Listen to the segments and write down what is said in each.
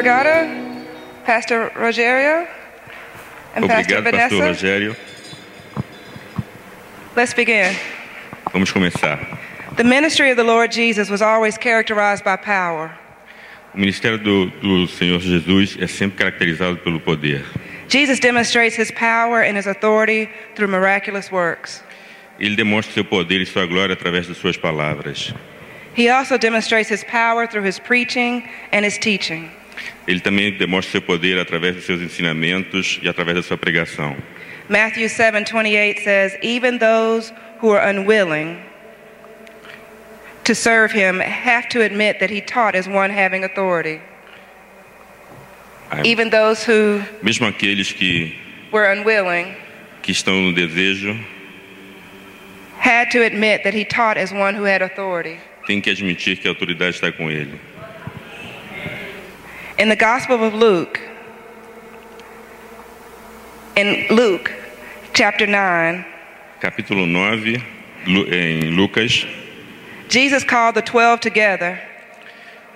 Obrigado, Pastor Rogerio and Pastor Obrigado, Pastor Vanessa. Rogério. Let's begin. Vamos começar. The ministry of the Lord Jesus was always characterized by power. O ministério do, do Senhor Jesus é sempre caracterizado pelo poder. Jesus demonstrates his power and his authority through miraculous works. Ele demonstra seu poder e sua glória através suas palavras. He also demonstrates his power through his preaching and his teaching. Ele também demonstra seu poder através dos seus ensinamentos e através da sua pregação. Matthew 7:28 says, "Even those who are unwilling to serve him have to admit that he taught as one having authority." Even those who Mesmo aqueles que, were unwilling que estão no desejo had to admit that he taught as one who had authority. têm que admitir que a autoridade está com ele. In the Gospel of Luke, in Luke chapter 9, Capítulo 9, em Lucas, Jesus called the 12 together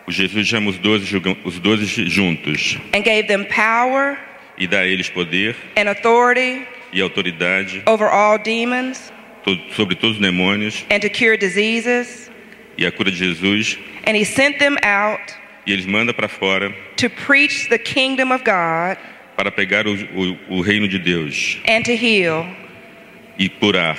Jesus chama os doze, julga- os doze juntos and gave them power e dá a eles poder and authority e autoridade over all demons to- sobre todos os demônios and to cure diseases. e a cura de Jesus. And he sent them out E eles mandam para fora to preach the kingdom of God para pegar o, o, o reino de Deus and to heal. e curar.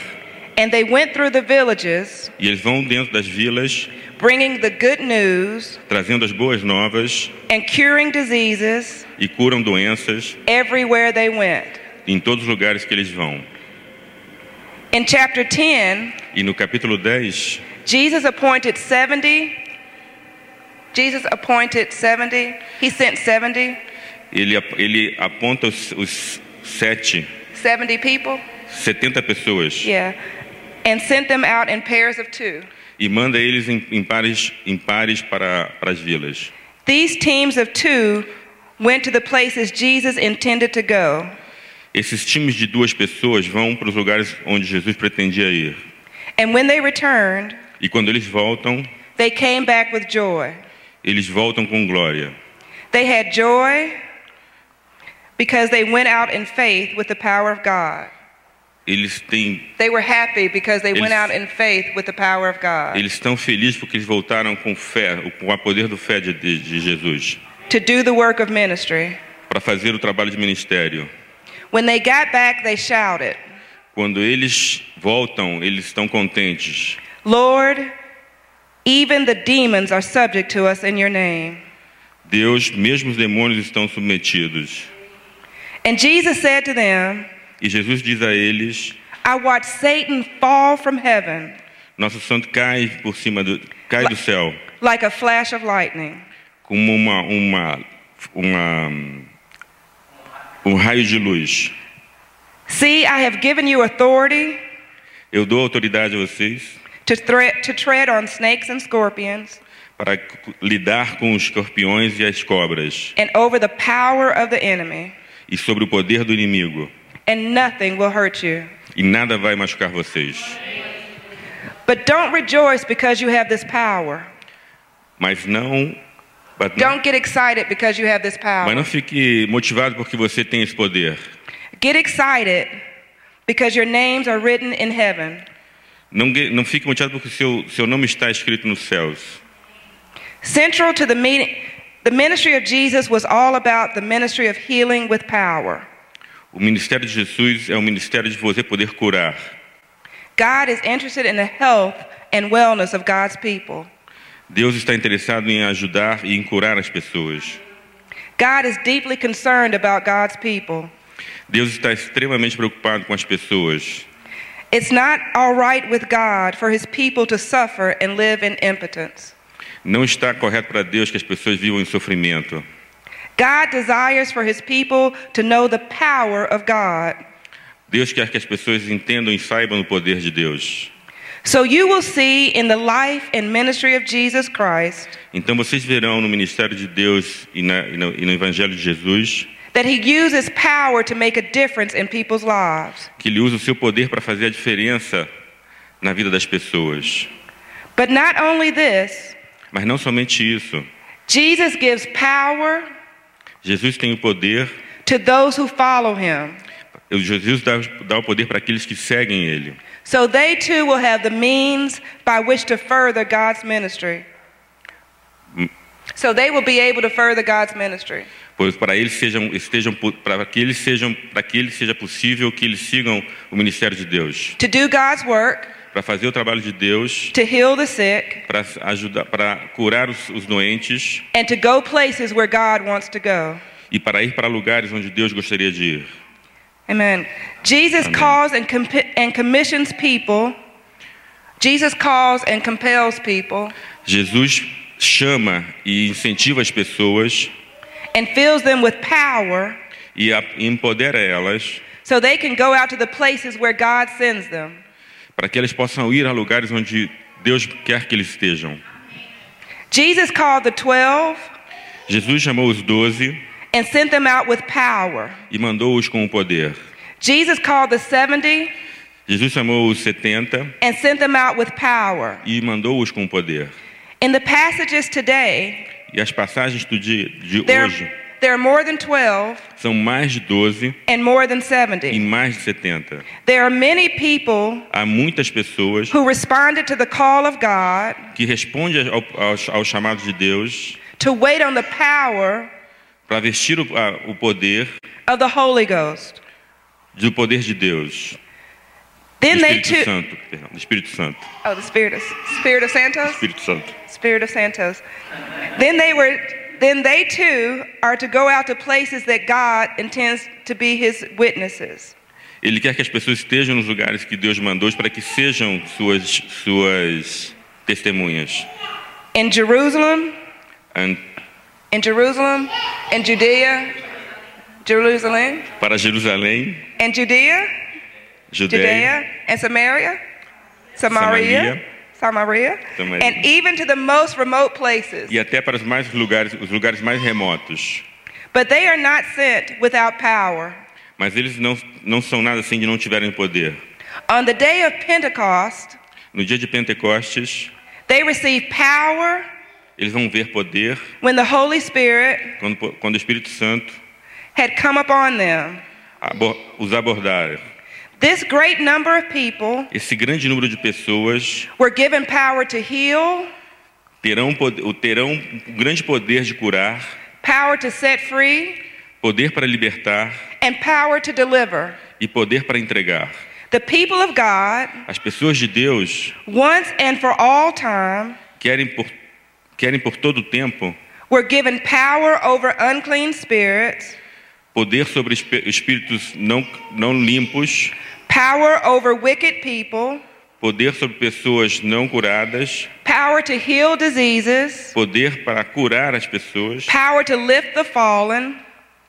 And they went through the villages, E eles vão dentro das vilas, bringing the good news trazendo as boas novas and curing diseases e curam doenças everywhere they went. em todos os lugares que eles vão. In chapter 10, E no capítulo 10, Jesus appointed 70. Jesus appointed 70. He sent 70, ele, ele aponta os, os sete, 70 people. 70 pessoas Yeah. And sent them out in pairs of two. e manda eles em, em pares, em pares para, para as vilas. These teams of two went to the places Jesus intended to go. Esses times de duas pessoas vão para os lugares onde Jesus pretendia ir. And when they returned, E quando eles voltam, they came back with joy. Eles voltam com glória. They had joy because they went out in faith with the power of God. Eles têm They were happy because they went out in faith with the power of God Eles estão felizes porque eles voltaram com fé, com o poder do fé de, de- de Jesus, to do the work of ministry. para fazer o trabalho de ministério. When they got back, they shouted, Quando eles voltam, eles estão contentes. Lord, even the demons are subject to us in your name. Deus, mesmo os demônios estão submetidos. And Jesus said to them, E Jesus diz a eles: I watched Satan fall from heaven Nosso santo cai por cima do cai do céu like a flash of lightning. como uma uma uma um raio de luz. See, I have given you authority Eu dou autoridade a vocês to, thre- to tread on snakes and scorpions para lidar com os escorpiões e as cobras and over the power of the enemy, e sobre o poder do inimigo. and nothing will hurt you. E nada vai machucar vocês. But don't rejoice because you have this power. Mas não, but Don't get excited because you have this power. mas não fique motivado porque você tem esse poder. Get excited because your names are written in heaven. Não, não fique motivado porque seu seu nome está escrito nos céus. Central to the meeting, the ministry of Jesus was all about the ministry of healing with power. O ministério de Jesus é o ministério de você poder curar. God is interested in the health and wellness of God's people. Deus está interessado em ajudar e em curar as pessoas. God is deeply concerned about God's people. Deus está extremamente preocupado com as pessoas. It's not all right with God for his people to suffer and live in impotence. Não está correto para Deus que as pessoas vivam em sofrimento. God desires for his people to know the power of God. Deus quer que as pessoas entendam e saibam o poder de Deus. So you will see in the life and ministry of Jesus Christ Então vocês verão no ministério de Deus e, na- e no, e no Evangelho de Jesus that he uses power to make a difference in people's lives. que Ele usa o seu poder para fazer a diferença na vida das pessoas. But not only this, Mas não somente isso. Jesus gives power Jesus tem o poder, to those who follow him. Jesus dá, dá o poder para aqueles que seguem ele. So they too will have the means by which to further God's ministry. So they will be able to further God's ministry. Pois para eles sejam, estejam, para que eles sejam, para que eles seja possível que eles sigam o ministério de Deus, To do God's work, para fazer o trabalho de Deus, to heal the sick, para ajudar, para curar os, os doentes and to go places where God wants to go. e para ir para lugares onde Deus gostaria de ir. Amen. Jesus Amen. calls and, compi- and commissions people. Jesus calls and compels people Jesus chama e incentiva as pessoas and fills them with power e empodera elas so they can go out to the places where God sends them. para que elas possam ir a lugares onde Deus quer que eles estejam. Jesus called the 12 Jesus chamou os doze and sent them out with power. e mandou-os com o poder. Jesus called the 70 Jesus chamou os setenta and sent them out with power. e mandou-os com o poder. In the passages today, E as passagens do dia de there, hoje there are more than 12 são mais de 12 and more than e 70. mais de 70. There are many people Há muitas pessoas who responded to the call of God que respondem ao, ao, ao chamado de Deus to wait on the power para vestir o, a- o poder of the Holy Ghost. do poder de Deus, Then they too. Santo, perdão, do Espírito Santo, Oh, the Spirit of Spirit of Santos. Espírito Santo. Spirit of Santos. Then they were. Then they too are to go out to places that God intends to be His witnesses. Ele quer que as pessoas estejam nos lugares que Deus mandou para que sejam suas suas testemunhas. In Jerusalem, An- in Jerusalem, in Judea, Jerusalem, Para Jerusalém, and Judea, Judea, and Samaria, Samaria, Samaria, and even to the most remote places. e até para os mais lugares, os lugares mais remotos. But they are not sent without power. Mas eles não não são nada assim de não tiverem poder. On the day of Pentecost, No dia de Pentecostes, they receive power eles vão ver poder when the Holy Spirit quando, quando o Espírito Santo had come upon them. abo- os abordar. This great number of people Esse grande número de pessoas were given power to heal, terão, terão um grande poder de curar, power to set free, poder para libertar and power to deliver. e poder para entregar. The people of God, As pessoas de Deus once and for all time, querem por, querem por todo o tempo were given power over unclean spirits, poder sobre espí- espíritos não, não limpos, power over wicked people, poder sobre pessoas não curadas, power to heal diseases, poder para curar as pessoas, power to lift the fallen,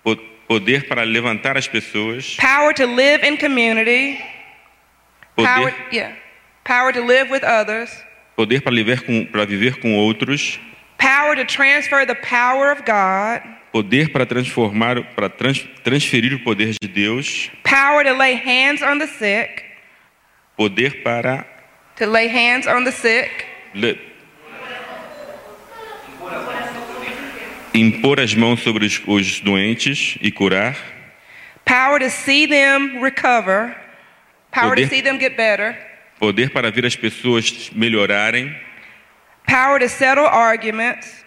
po- poder para levantar as pessoas, power to live in community, power, poder, yeah, power to live with others, poder para, viver com, para viver com outros, power to transfer the power of God, poder para transformar, para trans, transferir o poder de Deus, power to lay hands on the sick, poder para to lay hands on the sick, le- impor as mãos sobre os, os doentes e curar, power to see them recover, power to Poder- see them get better, poder para ver as pessoas melhorarem, power to settle arguments,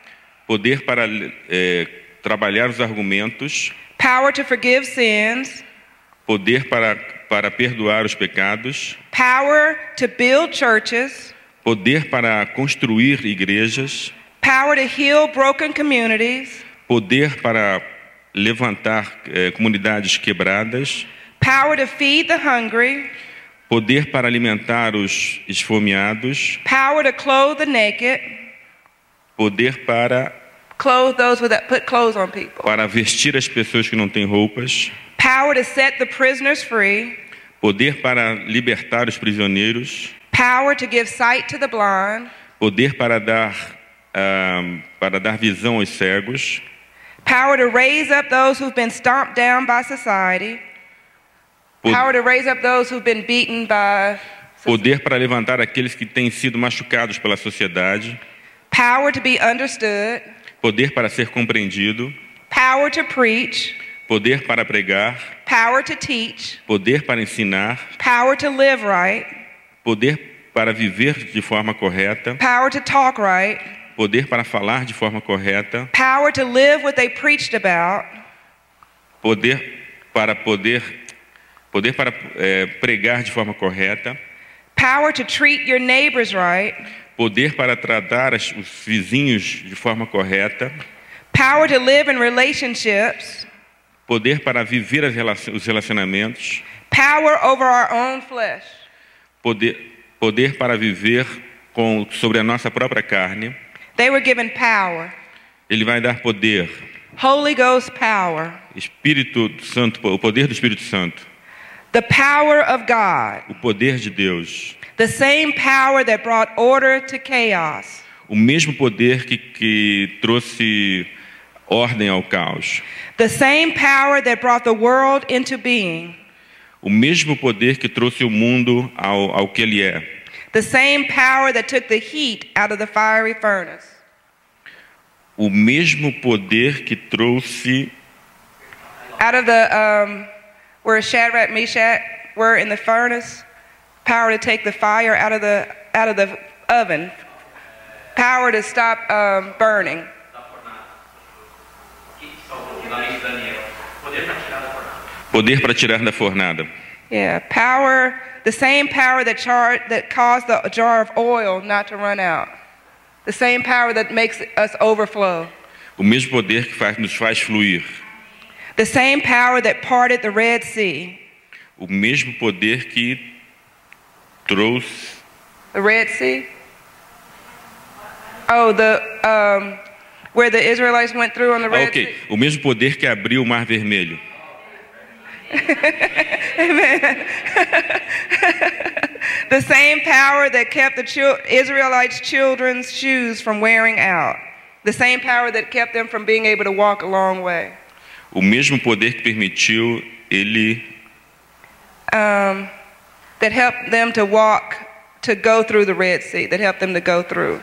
poder para eh, trabalhar os argumentos, power to forgive sins, poder para, para perdoar os pecados, power to build churches, poder para construir igrejas, power to heal broken communities, poder para levantar eh, comunidades quebradas, power to feed the hungry, poder para alimentar os esfomeados, power to clothe the naked, poder para, clothe those with that put clothes on people, para vestir as pessoas que não têm roupas, power to set the prisoners free, poder para libertar os prisioneiros, power to give sight to the blind, poder para dar, ah, para dar visão aos cegos, power to raise up those who've been stomped down by society, po- power to raise up those who've been beaten by poder para levantar aqueles que têm sido machucados pela sociedade, power to be understood, poder para ser compreendido, power to preach, poder para pregar, power to teach, poder para ensinar, power to live right, poder para viver de forma correta, power to talk right, poder para falar de forma correta, power to live what they preached about, poder para poder poder para eh, pregar de forma correta, power to treat your neighbors right, poder para tratar os vizinhos de forma correta, power to live in relationships, poder para viver os relacionamentos, power over our own flesh, poder poder para viver com sobre a nossa própria carne. They were given power, Ele vai dar poder, Holy Ghost power, Espírito Santo, o poder do Espírito Santo, the power of God, o poder de Deus, the same power that brought order to chaos, o mesmo poder que, que trouxe ordem ao caos, the same power that brought the world into being, o mesmo poder que trouxe o mundo ao, ao que ele é, the same power that took the heat out of the fiery furnace, o mesmo poder que trouxe out of the um, where Shadrach, Meshach were in the furnace, power to take the fire out of the out of the oven, power to stop um, burning. da fornalha. Que salvou o nariz de Daniel. Poder para tirar da poder para tirar da fornada, Yeah, power, the same power that char- that caused the jar of oil not to run out. The same power that makes us overflow. o mesmo poder que faz, nos faz fluir, The same power that parted the Red Sea. o mesmo poder que trouxe The Red Sea? Oh, the um, where the Israelites went through on the Ah, Red ok. Sea. O mesmo poder que abriu o Mar Vermelho. Amen. The same power that kept the chil- Israelites' children's shoes from wearing out. The same power that kept them from being able to walk a long way. O mesmo poder que permitiu ele um, that helped them to walk, to go through the Red Sea, that helped them to go through.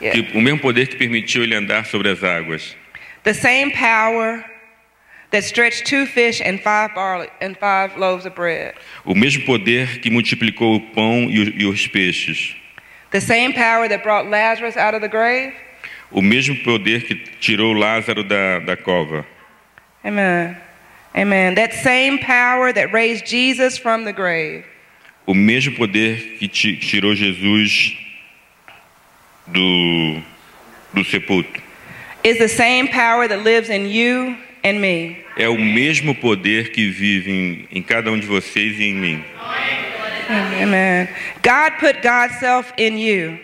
Yeah. que, o mesmo poder que permitiu ele andar sobre as águas. The same power that stretched two fish and five barley and five loaves of bread. O mesmo poder que multiplicou o pão e, o- e os peixes. The same power that brought Lazarus out of the grave. O mesmo poder que tirou Lázaro da, da cova. Amen. Amen. That same power that raised Jesus from the grave. O mesmo poder que ti- tirou Jesus do, do sepulcro. Is the same power that lives in you and me. É o mesmo poder que vive em, em cada um de vocês e em mim. Amen. God put God's self in you.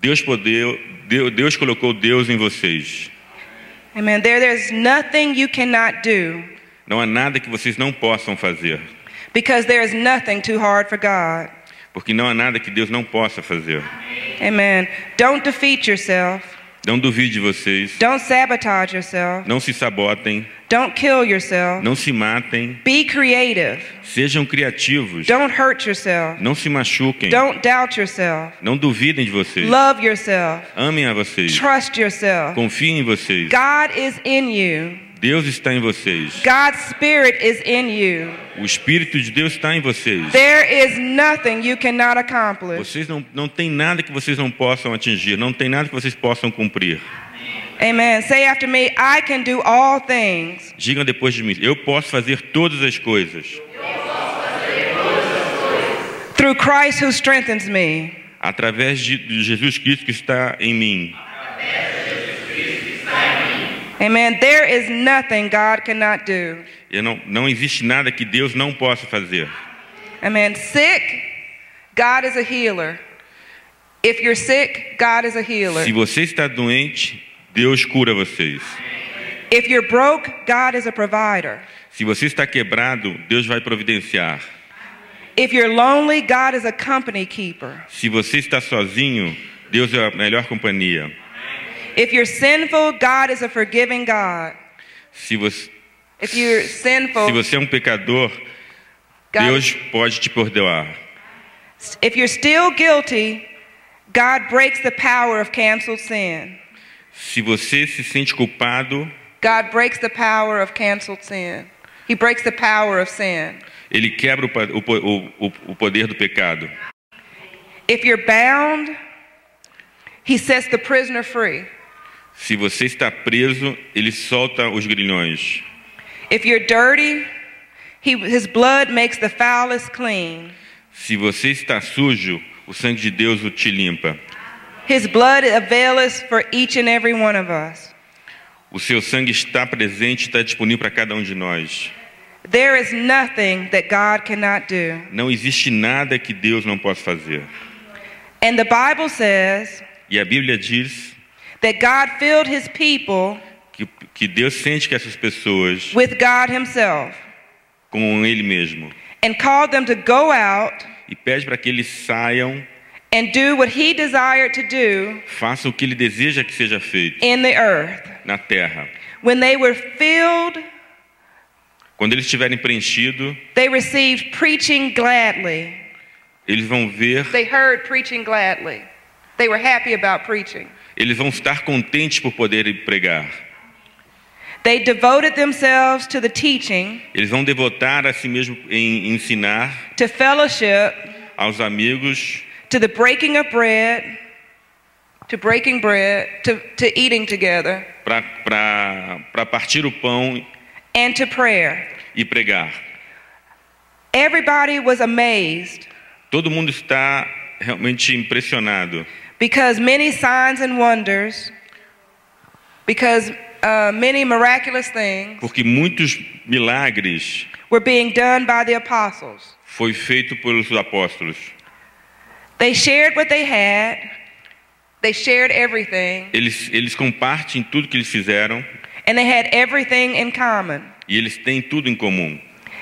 Deus, poder, Deus, Deus colocou Deus em vocês. Amen. There, there's nothing you cannot do Não há nada que vocês não possam fazer. because there is nothing too hard for God. Porque não há nada que Deus não possa fazer. Amen. Don't defeat yourself. Não duvide de vocês. Don't sabotage yourself. Não se sabotem. Don't kill yourself. Não se matem. Be creative. Sejam criativos. Don't hurt yourself. Não se machuquem. Don't doubt yourself. Não duvidem de vocês. Love yourself. Amem a vocês. Trust yourself. Confiem em vocês. God is in you. Deus está em vocês. God's spirit is in you. O Espírito de Deus está em vocês. There is nothing you cannot accomplish. Vocês não, não tem nada que vocês não possam atingir. Não tem nada que vocês possam cumprir. Amen. Say after me, I can do all things Digam depois de mim. Eu posso fazer todas as coisas. through Christ who strengthens me. Através de, de Jesus Cristo que está em mim. Amen. There is nothing God cannot do. Eu não, não existe nada que Deus não possa fazer. Amen. Sick, God is a healer. If you're sick, God is a healer. Se você está doente, Deus cura vocês. If you're broke, God is a provider. Se você está quebrado, Deus vai providenciar. If you're lonely, God is a company keeper. Se você está sozinho, Deus é a melhor companhia. If you're sinful, God is a forgiving God. Se você, If you're se sinful, você é um pecador, God, Deus pode te perdoar. if you're still guilty, God breaks the power of canceled sin. Se você se sente culpado, God breaks the power of canceled sin. He breaks the power of sin. ele quebra o, pa- o po- o- o- o poder do pecado. If you're bound, he sets the prisoner free. Se você está preso, ele solta os grilhões. If you're dirty, he, his blood makes the foulest clean. Se você está sujo, o sangue de Deus o te limpa. His blood availeth for each and every one of us. O seu sangue está presente, está disponível para cada um de nós. There is nothing that God cannot do. Não existe nada que Deus não possa fazer. And the Bible says E a Bíblia diz that God filled his people que, que Deus sente que essas pessoas, with God himself com Ele mesmo, and called them to go out e pede para que eles saiam, and do what he desired to do façam o que Ele deseja que seja feito in the earth. na terra. When they were filled, Quando eles estiverem preenchidos, they received preaching gladly. eles vão ver, They heard preaching gladly. They were happy about preaching. Eles vão estar contentes por poderem pregar. They devoted themselves to the teaching, Eles vão devotar a si mesmo em ensinar to fellowship, aos amigos, to the breaking of bread, to breaking bread, to, to eating together, para partir o pão and to prayer. e pregar. Everybody was amazed Todo mundo está realmente impressionado, because many signs and wonders, because uh, many miraculous things porque muitos milagres were being done by the apostles. foi feito pelos apóstolos. They shared what they had, they shared everything, Eles, eles compartilham tudo que eles fizeram and they had everything in common. e eles têm tudo em comum.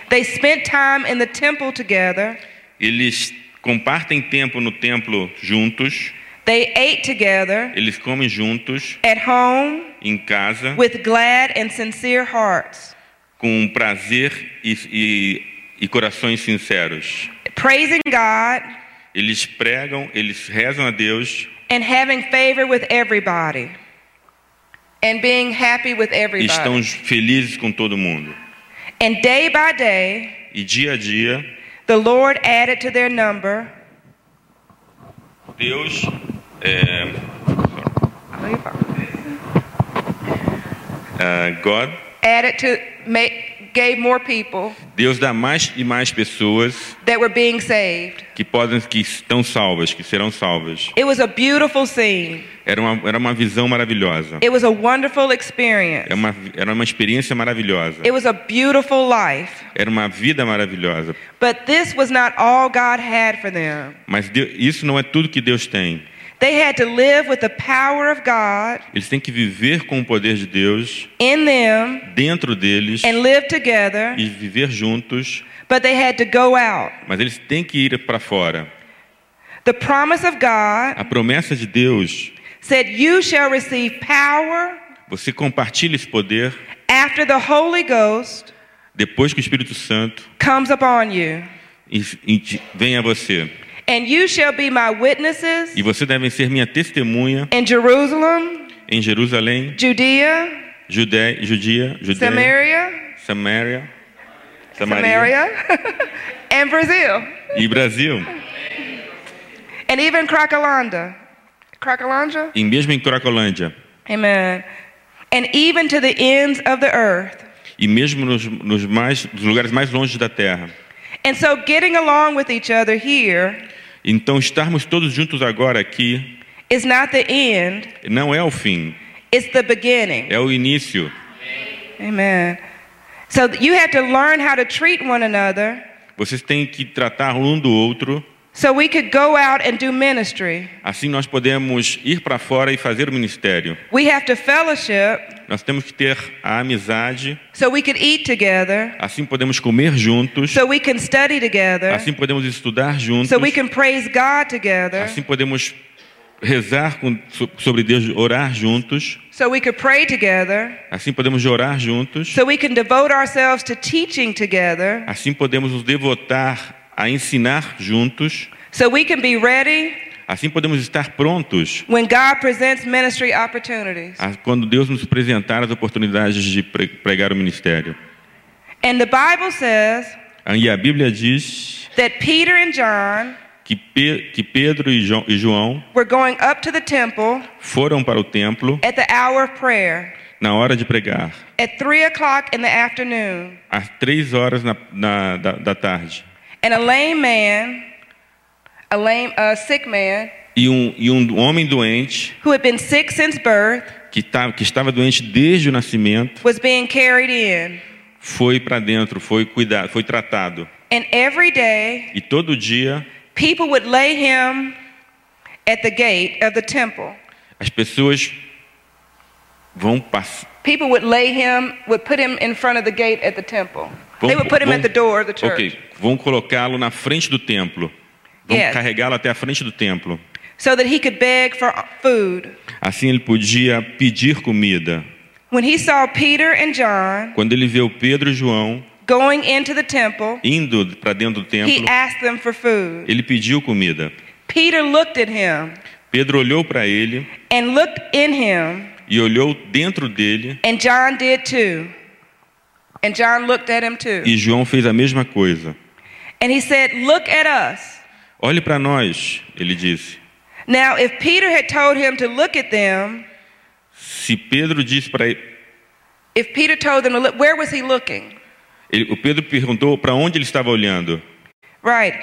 They spent time in the temple together, Eles compartem tempo no templo juntos, they ate together eles comem juntos, at home em casa, with glad and sincere hearts, com um prazer e, e, e corações sinceros. praising God Eles pregam, eles rezam a Deus and having favor with everybody, and being happy with e estão felizes com todo mundo. And day by day, E dia a dia, the Lord added to their number. Deus é, ah, God, added to make, gave more people Deus dá mais e mais pessoas that were being saved. que podem que estão salvas, que serão salvas. It was a beautiful scene. Era uma, era uma visão maravilhosa. It was a wonderful experience. Era uma, era uma experiência maravilhosa. It was a beautiful life. Era uma vida maravilhosa. But this was not all God had for them. Mas Deus- isso não é tudo que Deus tem. They had to live with the power of God Eles têm que viver com o poder de Deus in them dentro deles and live together, e viver juntos. but they had to go out. Mas eles têm que ir para fora. The promise of God A promessa de Deus, said, You shall receive power você compartilha esse poder after the Holy Ghost depois que o Espírito Santo comes upon you. e- e vem a você. And you shall be my witnesses E você deve ser minha testemunha in Jerusalem, em Jerusalém, Judea, Judé, Judia, Judéia, Samaria, Samaria, Samaria Samaria, and Brazil, e Brasil. and even Cracolanda. Cracolanda? E mesmo em Cracolândia. Amen. And even to the ends of the earth. E mesmo nos, nos mais, nos lugares mais longe da terra. And so getting along with each other here Então, estarmos todos juntos agora aqui is not the end, não é o fim, it's the beginning. é o início. Amen. So you have to learn how to treat one another Vocês têm que tratar um do outro, so we could go out and do ministry. assim nós podemos ir para fora e fazer o ministério. We have to fellowship. Nós temos que ter a amizade, so we could eat together, assim podemos comer juntos, so we can study together, assim podemos estudar juntos, so we can praise God together, assim podemos rezar com- so- sobre Deus, orar juntos, so we could pray together, assim podemos orar juntos, so we can devote ourselves to teaching together, assim podemos nos devotar a ensinar juntos, so we can be ready Assim podemos estar prontos when God presents ministry opportunities. a- quando Deus nos apresentar as oportunidades de pre- pregar o ministério. And the Bible says E a Bíblia diz that Peter and John que, Pe- que Pedro e Jo- João were going up to the temple foram para o templo at the hour of prayer na hora de pregar, at three o'clock in the afternoon. às três horas da tarde. And a lame man, a lame, a sick man, E um, e um homem doente, who had been sick since birth, que, tá, que estava doente desde o nascimento, was being carried in. foi para dentro, foi cuidado, foi tratado. And every day, E todo dia people would lay him at the gate of the temple. as pessoas vão passar. People would lay him, would put him in front of the gate at the temple. They would put him at the door of the church. Ok, vão colocá-lo na frente do templo. Vão Yes. carregá-lo até a frente do templo. so that he could beg for food. Assim ele podia pedir comida. When he saw Peter and John Quando ele viu Pedro e João going into the temple, indo para dentro do he templo, asked them for food. ele pediu comida. Peter looked at him Pedro olhou para ele and looked in him, e olhou dentro dele, and John did too. And John looked at him too. e João fez a mesma coisa. And he said, Look at us. Olhe para nós, ele disse. Now, if Peter had told him to look at them, Se Pedro disse para ele, if Peter told them to look, where was he looking? ele- o Pedro perguntou para onde ele estava olhando. Right.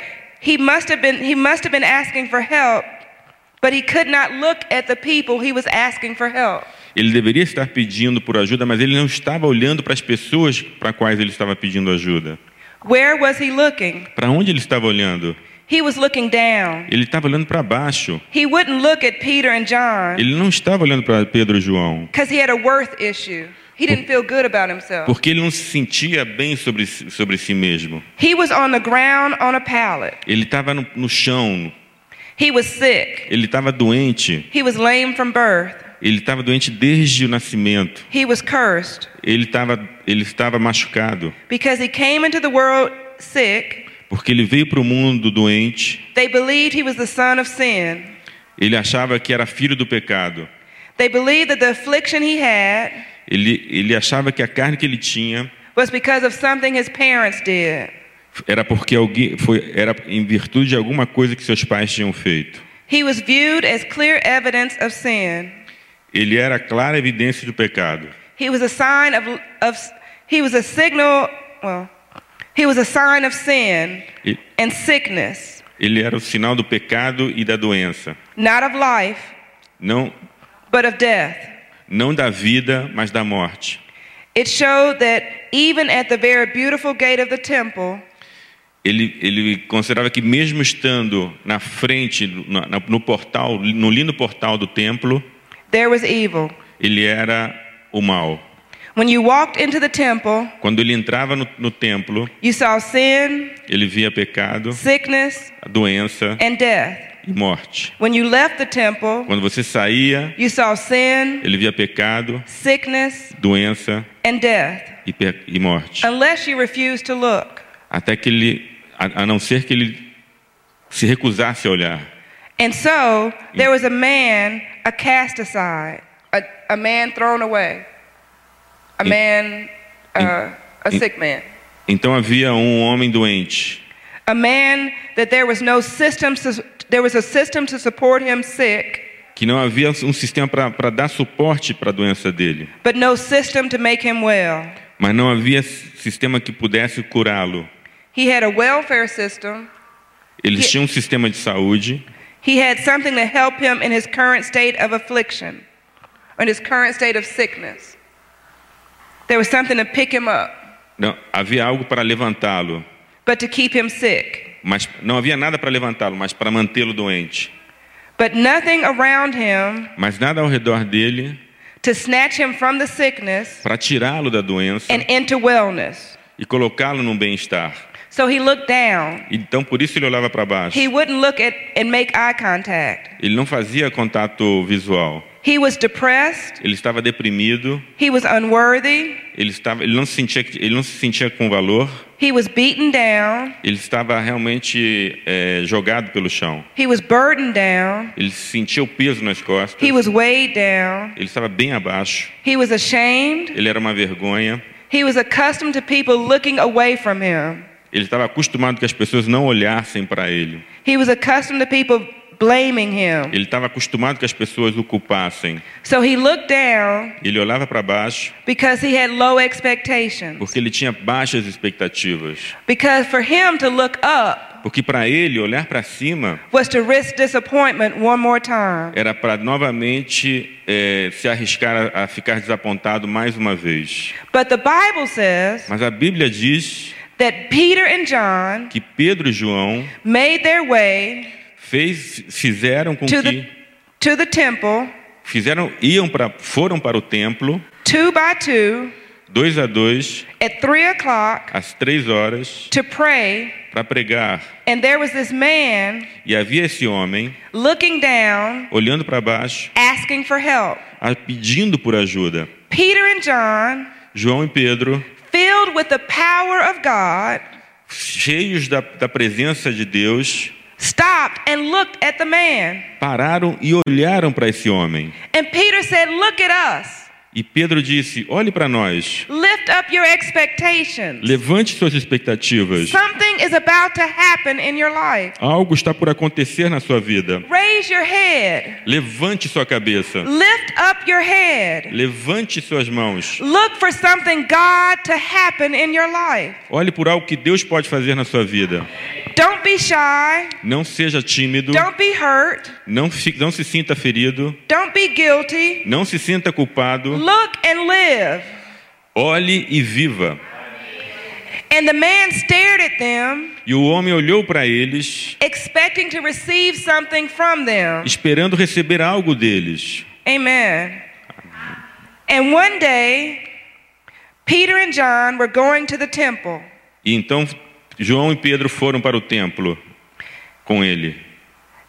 He must have been he must have been asking for help, but he could not look at the people he was asking for help. Ele deveria estar pedindo por ajuda, mas ele não estava olhando para as pessoas para quais ele estava pedindo ajuda. Where was he looking? Para onde ele estava olhando? He was looking down. Ele estava olhando para baixo. He wouldn't look at Peter and John Ele não estava olhando para Pedro e João, because he had a worth issue. He didn't feel good about himself. porque ele não se sentia bem sobre, sobre si mesmo. He was on the ground on a pallet. Ele estava no, no chão, He was sick. ele estava doente, He was lame from birth. ele estava doente desde o nascimento. He was cursed Ele estava, ele estava machucado, because he came into the world sick. porque ele veio para o mundo doente. They believed he was the son of sin. Ele achava que era filho do pecado. They believed that the affliction he had Ele, ele achava que a carne que ele tinha was because of something his parents did. era porque alguém foi era em virtude de alguma coisa que seus pais tinham feito. He was viewed as clear evidence of sin. Ele era clara evidência do pecado. He was a sign of, of he was a signal, well, he was a sign of sin E- and sickness, Ele era o sinal do pecado e da doença, not of life, não but of death. não da vida, mas da morte. It showed that even at the very beautiful gate of the temple, Ele, ele considerava que mesmo estando na frente, no, no portal, no lindo portal do templo, there was evil. ele era o mal. When you walked into the temple, Quando ele entrava no, no templo, you saw sin, ele via pecado, sickness, a doença and death. e morte. When you left the temple, Quando você saía, you saw sin, ele via pecado, sickness, doença and death, e, e morte. unless you refused to look. Até que ele, a, a não ser que ele se recusasse a olhar. And so there was a man, a cast aside, a, man thrown away, a man, uh, a sick man, Então havia um homem doente, a man that there was no system, to, there was a system to support him sick, que não havia um sistema para dar suporte para a doença dele, but no system to make him well. mas não havia sistema que pudesse curá-lo. He had a welfare system. Eles Que- tinham um sistema de saúde, He had something to help him in his current state of affliction, não, havia algo para levantá-lo, but to keep him sick. mas não havia nada para levantá-lo, mas para mantê-lo doente. But nothing around him Mas nada ao redor dele to snatch him from the sickness para tirá-lo da doença and into wellness. e colocá-lo num bem-estar. So he looked down. Então por isso ele olhava para baixo. He wouldn't look at and make eye contact. Ele não fazia contato visual. He was depressed. Ele estava deprimido. He was unworthy. Ele estava, ele não se sentia, ele não se sentia com valor. He was beaten down. Ele estava realmente é, jogado pelo chão. He was burdened down. Ele sentia o peso nas costas. He was weighed down. Ele estava bem abaixo. He was ashamed. Ele era uma vergonha. He was accustomed to people looking away from him. Ele estava acostumado que as pessoas não olhassem para ele. He was accustomed to people blaming him. Ele estava acostumado que as pessoas o culpassem. So he looked down Ele olhava para baixo because he had low expectations. porque ele tinha baixas expectativas. Because for him to look up Porque para ele olhar para cima was to risk disappointment one more time. era para novamente é, se arriscar a, a ficar desapontado mais uma vez. But the Bible says Mas a Bíblia diz that Peter and John que Pedro e João made their way fez, fizeram com to que the, to the temple, fizeram iam para foram para o templo two by two, dois a dois at three o'clock às três horas to pray. para pregar And there was this man e havia esse homem looking down, olhando para baixo asking for help. pedindo por ajuda Peter and John, João e Pedro filled with the power of God, cheios da, da presença de Deus stopped and looked at the man. pararam e olharam para esse homem And Peter said, Look at us. E Pedro disse olhe para nós Lift up your expectations. levante suas expectativas Something is about to happen in your life. algo está por acontecer na sua vida Raise your head. levante sua cabeça Lift up your head. levante suas mãos Look for something God to happen in your life. olhe por algo que Deus pode fazer na sua vida Don't be shy. não seja tímido Don't be hurt. Não, não se sinta ferido Don't be guilty. não se sinta culpado Look and live. olhe e viva And the man stared at them, e o homem olhou para eles expecting to receive something from them. esperando receber algo deles Amen. And one day, Peter and John were going to the temple. E então João e Pedro foram para o templo com ele.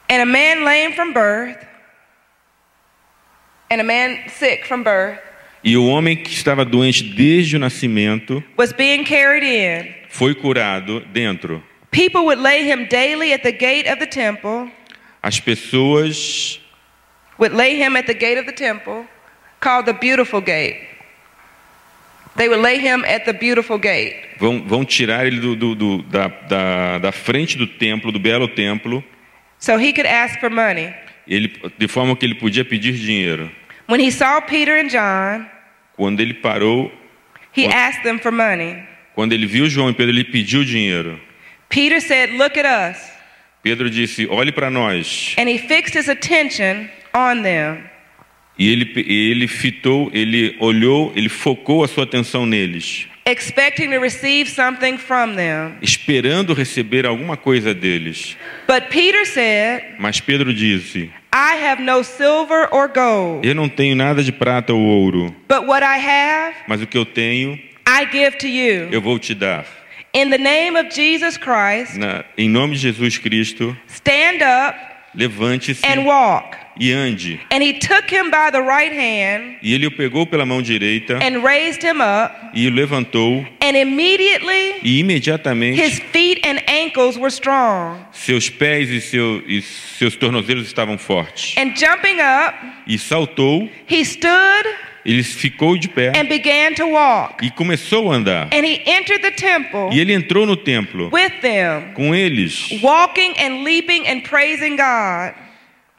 And a man lame from birth, and a man sick from birth, E o homem que estava doente desde o nascimento was being carried in. foi curado dentro. People would lay him daily at the gate of the temple, As pessoas would lay him at the gate of the temple, called the Beautiful Gate. They would lay him at the Beautiful Gate. vão, vão tirar ele do, do- do- da, da, da frente do templo, do belo templo, So he could ask for money. ele, de forma que ele podia pedir dinheiro. When he saw Peter and John, Quando ele parou, he What? asked them for money. quando ele viu João e Pedro, ele pediu dinheiro. Peter said, Look at us. Pedro disse: Olhe para nós. And he fixed his attention on them. E ele, ele fitou, ele olhou, ele focou a sua atenção neles, expecting to receive something from them. esperando receber alguma coisa deles. But Peter said, Mas Pedro disse: I have no silver or gold, Eu não tenho nada de prata ou ouro, but what I have, mas o que eu tenho, I give to you. eu vou te dar. In the name of Jesus Christ, Na- em nome de Jesus Cristo, stand up levante-se and walk. E ande. And he took him by the right hand E ele o pegou pela mão direita and raised him up, e o levantou, and immediately e imediatamente his feet and ankles were strong. seus pés e, seu- e seus tornozelos estavam fortes. And jumping up, E saltou, he stood ele ficou de pé and began to walk. e começou a andar. And he entered the temple E ele entrou no templo with them, com eles, walking and leaping and praising God.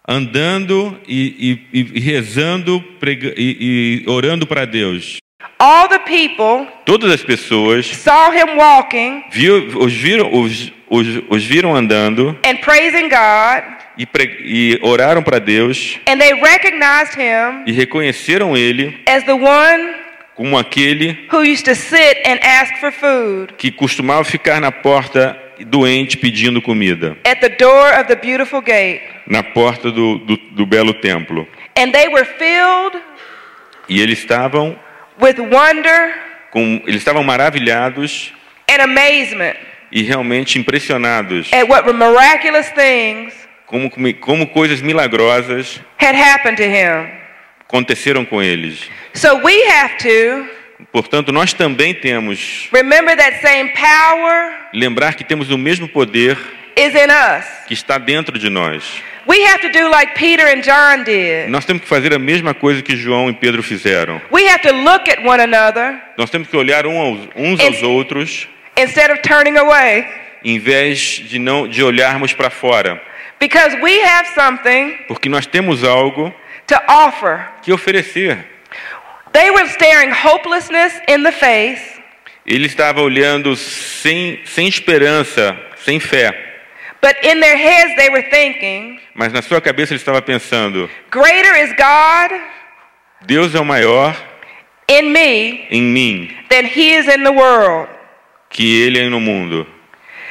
Andando e, e- e rezando prega- e, e orando para Deus. All the people Todas as pessoas saw him walking viu- os, viram, os, os, os viram andando and praising God, e, pre- e oraram para Deus and they recognized him e reconheceram ele as the one como aquele who used to sit and ask for food que costumava ficar na porta doente pedindo comida, at the door of the beautiful gate. na porta do, do, do belo templo. And they were filled E eles estavam with wonder com, eles estavam maravilhados and amazement. e realmente impressionados at what miraculous things como, como coisas milagrosas had happened to him. aconteceram com eles. So we have to Portanto, nós também temos remember that same power lembrar que temos o mesmo poder is in us. que está dentro de nós. We have to do like Peter and John did. Nós temos que fazer a mesma coisa que João e Pedro fizeram. We have to look at one another Nós temos que olhar uns aos outros, instead of turning away em vez de não de olharmos para fora, because we have something porque nós temos algo to offer. que oferecer. They were staring hopelessness in the face, Ele estava olhando sem, sem esperança, sem fé, but in their heads they were thinking, mas na sua cabeça ele estava pensando: Greater is God Deus é o maior in me em mim than he is in the world. que ele é no mundo.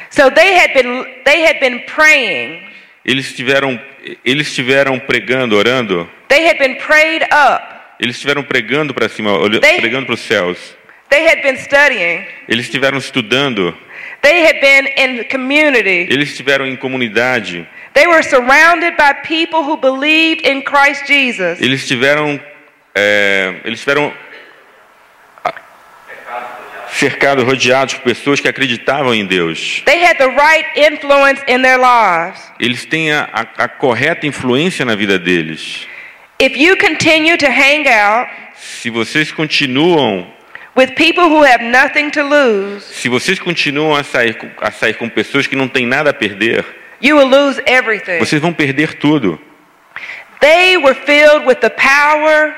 So they had been they had been praying. Eles estiveram, eles estiveram pregando, orando. They had been prayed up. Eles estiveram pregando para cima, They- pregando para os céus. They had been studying. Eles estiveram estudando. They had been in community. Eles estiveram em comunidade. They were surrounded by people who believed in Christ Jesus. Eles estiveram, é, eles estiveram cercados, rodeados por pessoas que acreditavam em Deus. They had the right influence in their lives. Eles têm a, a- a correta influência na vida deles. If you continue to hang out Se vocês continuam, with people who have nothing to lose, se vocês continuam a sair, a sair com pessoas que não têm nada a perder, you will lose everything. vocês vão perder tudo. They were filled with the power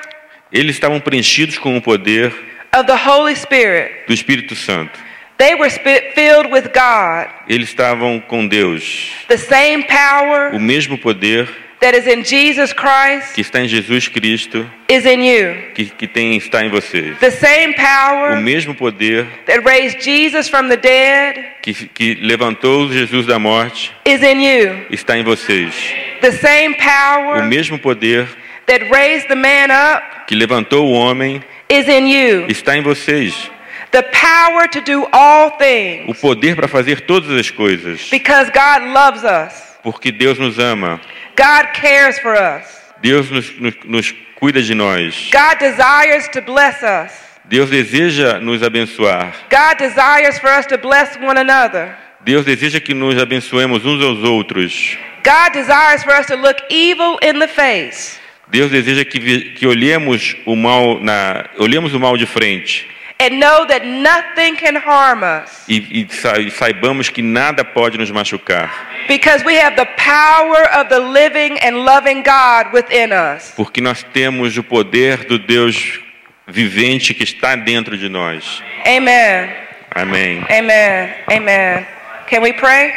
Eles estavam preenchidos com o poder of the Holy Spirit. do Espírito Santo. They were filled with God. Eles estavam com Deus. The same O power mesmo poder that is in Jesus Christ que está em Jesus Cristo, is in you. que, que tem, está em vocês. The same power, O mesmo poder that raised Jesus from the dead que, que levantou Jesus da morte is in you. está em vocês. The same power, O mesmo poder that raised the man up que levantou o homem is in you. está em vocês. The power to do all things, O poder para fazer todas as coisas. because God loves us. Porque Deus nos ama. God cares for us. Deus nos, nos, nos cuida de nós. God desires to bless us. Deus deseja nos abençoar. God desires for us to bless one another. Deus deseja que nos abençoemos uns aos outros. God desires for us to look evil in the face Deus deseja que, que olhemos o mal na olhemos o mal de frente and know that nothing can harm us e, e sa- e saibamos que nada pode nos machucar, because we have the power of the living and loving God within us. porque nós temos o poder do Deus vivente que está dentro de nós. Amen. Amém. Amen. Amen. Can we pray?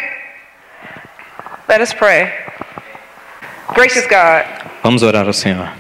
Let us pray. Gracious God, Vamos orar ao Senhor.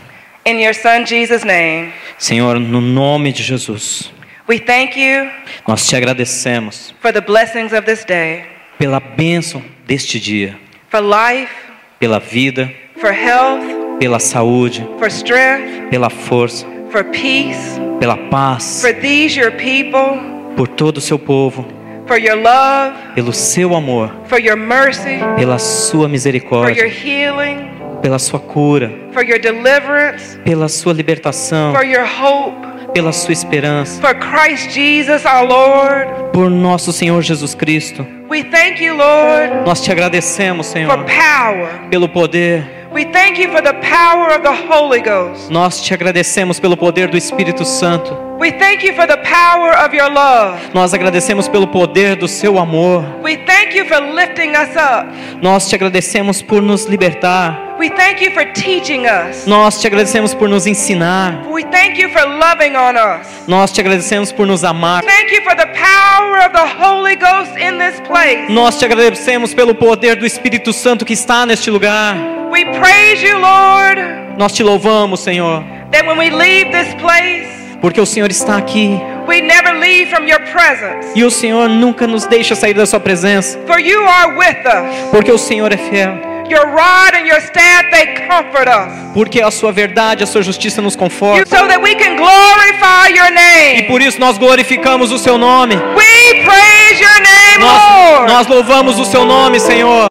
in your Son Jesus' name, Senhor, no nome de Jesus, we thank you nós te agradecemos for the blessings of this day, pela bênção deste dia, for life, pela vida, for health, pela saúde, for strength, pela força, for peace, pela paz, for these your people, por todo o seu povo, for your love, pelo seu amor, for your mercy, pela sua for your misericórdia, healing, pela sua cura, for your deliverance, pela sua libertação, for your hope, pela sua esperança, for Christ Jesus our Lord. por nosso Senhor Jesus Cristo. We thank you, Lord, Nós te agradecemos, for Senhor, power. pelo poder. We thank you for the power of the Holy Ghost. Nós te agradecemos pelo poder do Espírito Santo. We thank you for the power of your love. Nós agradecemos pelo poder do seu amor. We thank you for lifting us up. Nós te agradecemos por nos libertar. We thank you for teaching us. Nós te agradecemos por nos ensinar. We thank you for loving on us. Nós te agradecemos por nos amar. Thank you for the power of the Holy Ghost in this place. Nós te agradecemos pelo poder do Espírito Santo que está neste lugar. We praise you, Lord, Nós te louvamos, Senhor, that when we leave this place, porque o Senhor está aqui we never leave from your presence. e o Senhor nunca nos deixa sair da sua presença, For you are with us. porque o Senhor é fiel, Your rod and your staff, they comfort us. porque a sua verdade, a sua justiça nos conforta. so that we can glorify your E name. por isso nós glorificamos o seu nome. We praise your name, Nós, Lord. nós louvamos o seu nome, Senhor.